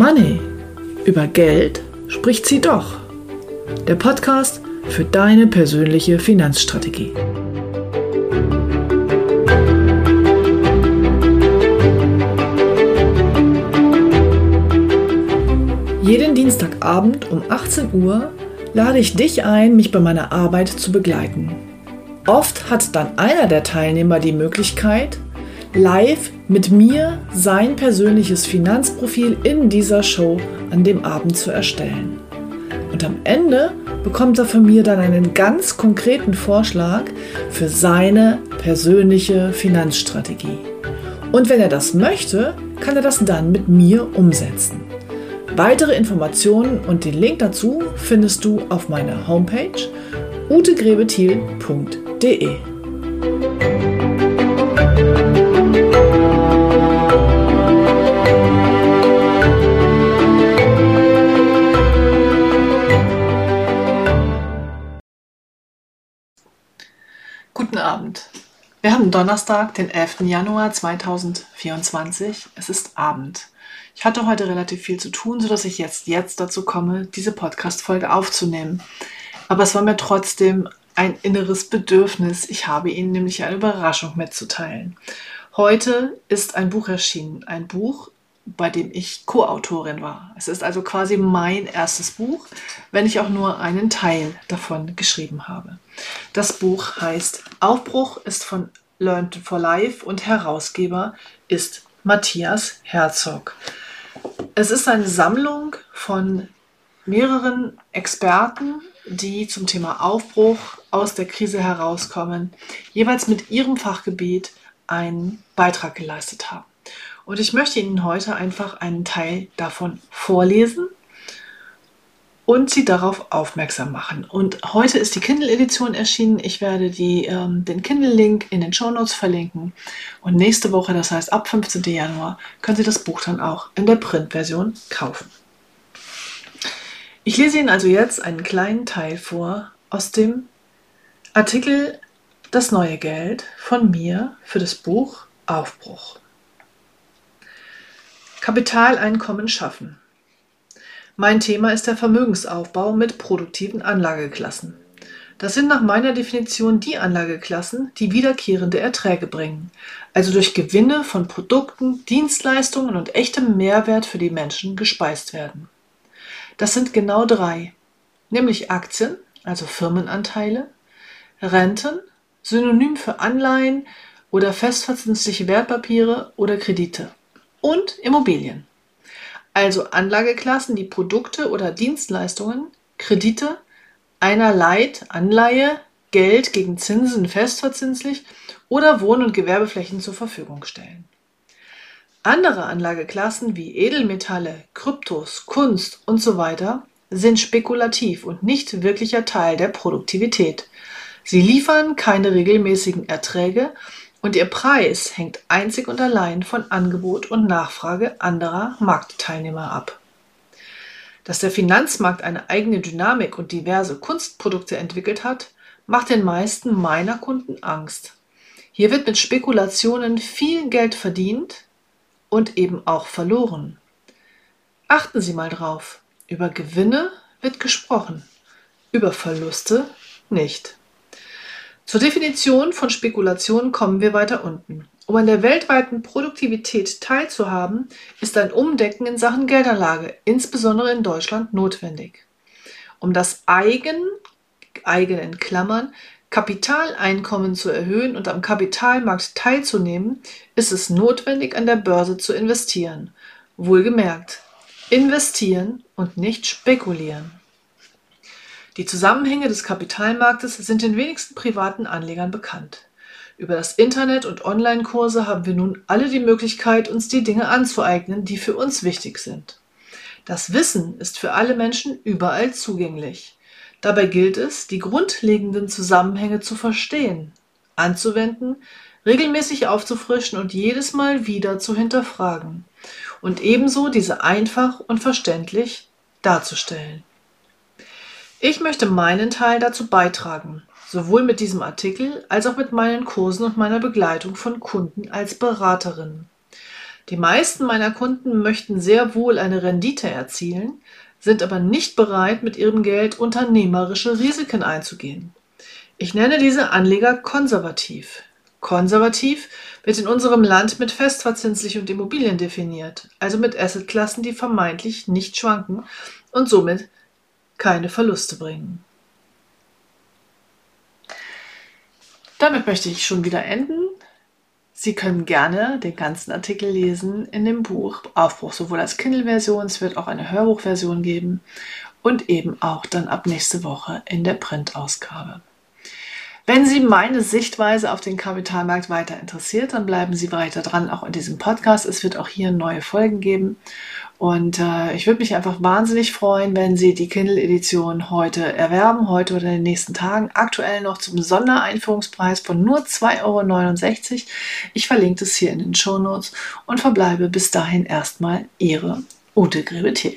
Money. Über Geld spricht sie doch. Der Podcast für deine persönliche Finanzstrategie. Jeden Dienstagabend um 18 Uhr lade ich dich ein, mich bei meiner Arbeit zu begleiten. Oft hat dann einer der Teilnehmer die Möglichkeit, live mit mir sein persönliches Finanzprofil in dieser Show an dem Abend zu erstellen. Und am Ende bekommt er von mir dann einen ganz konkreten Vorschlag für seine persönliche Finanzstrategie. Und wenn er das möchte, kann er das dann mit mir umsetzen. Weitere Informationen und den Link dazu findest du auf meiner Homepage utegrebethiel.de. Guten Abend. Wir haben Donnerstag, den 11. Januar 2024. Es ist Abend. Ich hatte heute relativ viel zu tun, sodass ich jetzt, jetzt dazu komme, diese Podcast-Folge aufzunehmen. Aber es war mir trotzdem ein inneres Bedürfnis. Ich habe Ihnen nämlich eine Überraschung mitzuteilen. Heute ist ein Buch erschienen. Ein Buch, bei dem ich Co-Autorin war. Es ist also quasi mein erstes Buch, wenn ich auch nur einen Teil davon geschrieben habe. Das Buch heißt Aufbruch ist von Learn for Life und Herausgeber ist Matthias Herzog. Es ist eine Sammlung von mehreren Experten, die zum Thema Aufbruch aus der Krise herauskommen, jeweils mit ihrem Fachgebiet einen Beitrag geleistet haben. Und ich möchte Ihnen heute einfach einen Teil davon vorlesen und Sie darauf aufmerksam machen. Und heute ist die Kindle-Edition erschienen. Ich werde die, ähm, den Kindle-Link in den Show Notes verlinken. Und nächste Woche, das heißt ab 15. Januar, können Sie das Buch dann auch in der Printversion kaufen. Ich lese Ihnen also jetzt einen kleinen Teil vor aus dem Artikel Das neue Geld von mir für das Buch Aufbruch. Kapitaleinkommen schaffen. Mein Thema ist der Vermögensaufbau mit produktiven Anlageklassen. Das sind nach meiner Definition die Anlageklassen, die wiederkehrende Erträge bringen, also durch Gewinne von Produkten, Dienstleistungen und echtem Mehrwert für die Menschen gespeist werden. Das sind genau drei, nämlich Aktien, also Firmenanteile, Renten, synonym für Anleihen oder festverzinsliche Wertpapiere oder Kredite und Immobilien. Also Anlageklassen, die Produkte oder Dienstleistungen, Kredite, einer Leit, Anleihe, Geld gegen Zinsen festverzinslich oder Wohn- und Gewerbeflächen zur Verfügung stellen. Andere Anlageklassen wie Edelmetalle, Kryptos, Kunst und so sind spekulativ und nicht wirklicher Teil der Produktivität. Sie liefern keine regelmäßigen Erträge und ihr Preis hängt einzig und allein von Angebot und Nachfrage anderer Marktteilnehmer ab. Dass der Finanzmarkt eine eigene Dynamik und diverse Kunstprodukte entwickelt hat, macht den meisten meiner Kunden Angst. Hier wird mit Spekulationen viel Geld verdient und eben auch verloren. Achten Sie mal drauf, über Gewinne wird gesprochen, über Verluste nicht. Zur Definition von Spekulation kommen wir weiter unten. Um an der weltweiten Produktivität teilzuhaben, ist ein Umdecken in Sachen Geldanlage, insbesondere in Deutschland, notwendig. Um das Eigen, eigenen Klammern, Kapitaleinkommen zu erhöhen und am Kapitalmarkt teilzunehmen, ist es notwendig, an der Börse zu investieren. Wohlgemerkt, investieren und nicht spekulieren. Die Zusammenhänge des Kapitalmarktes sind den wenigsten privaten Anlegern bekannt. Über das Internet und Online-Kurse haben wir nun alle die Möglichkeit, uns die Dinge anzueignen, die für uns wichtig sind. Das Wissen ist für alle Menschen überall zugänglich. Dabei gilt es, die grundlegenden Zusammenhänge zu verstehen, anzuwenden, regelmäßig aufzufrischen und jedes Mal wieder zu hinterfragen und ebenso diese einfach und verständlich darzustellen. Ich möchte meinen Teil dazu beitragen, sowohl mit diesem Artikel als auch mit meinen Kursen und meiner Begleitung von Kunden als Beraterin. Die meisten meiner Kunden möchten sehr wohl eine Rendite erzielen, sind aber nicht bereit, mit ihrem Geld unternehmerische Risiken einzugehen. Ich nenne diese Anleger konservativ. Konservativ wird in unserem Land mit festverzinslich und Immobilien definiert, also mit Assetklassen, die vermeintlich nicht schwanken und somit keine Verluste bringen. Damit möchte ich schon wieder enden. Sie können gerne den ganzen Artikel lesen in dem Buch Aufbruch, sowohl als Kindle-Version, es wird auch eine Hörbuchversion geben und eben auch dann ab nächste Woche in der Printausgabe. Wenn Sie meine Sichtweise auf den Kapitalmarkt weiter interessiert, dann bleiben Sie weiter dran, auch in diesem Podcast. Es wird auch hier neue Folgen geben. Und äh, ich würde mich einfach wahnsinnig freuen, wenn Sie die Kindle-Edition heute erwerben, heute oder in den nächsten Tagen. Aktuell noch zum Sondereinführungspreis von nur 2,69 Euro. Ich verlinke es hier in den Show Notes und verbleibe bis dahin erstmal Ihre Ute Grebetier.